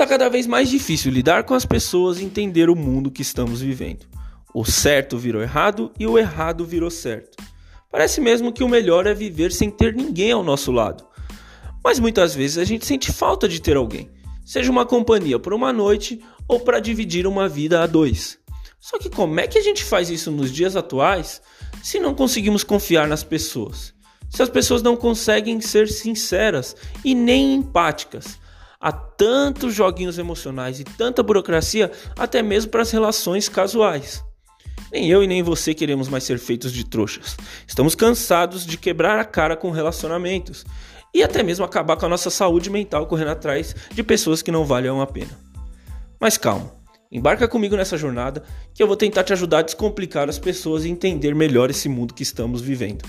Tá cada vez mais difícil lidar com as pessoas e entender o mundo que estamos vivendo. O certo virou errado e o errado virou certo. Parece mesmo que o melhor é viver sem ter ninguém ao nosso lado. Mas muitas vezes a gente sente falta de ter alguém, seja uma companhia por uma noite ou para dividir uma vida a dois. Só que como é que a gente faz isso nos dias atuais se não conseguimos confiar nas pessoas? Se as pessoas não conseguem ser sinceras e nem empáticas? Há tantos joguinhos emocionais e tanta burocracia, até mesmo para as relações casuais. Nem eu e nem você queremos mais ser feitos de trouxas. Estamos cansados de quebrar a cara com relacionamentos e até mesmo acabar com a nossa saúde mental correndo atrás de pessoas que não valham a pena. Mas calma, embarca comigo nessa jornada que eu vou tentar te ajudar a descomplicar as pessoas e entender melhor esse mundo que estamos vivendo.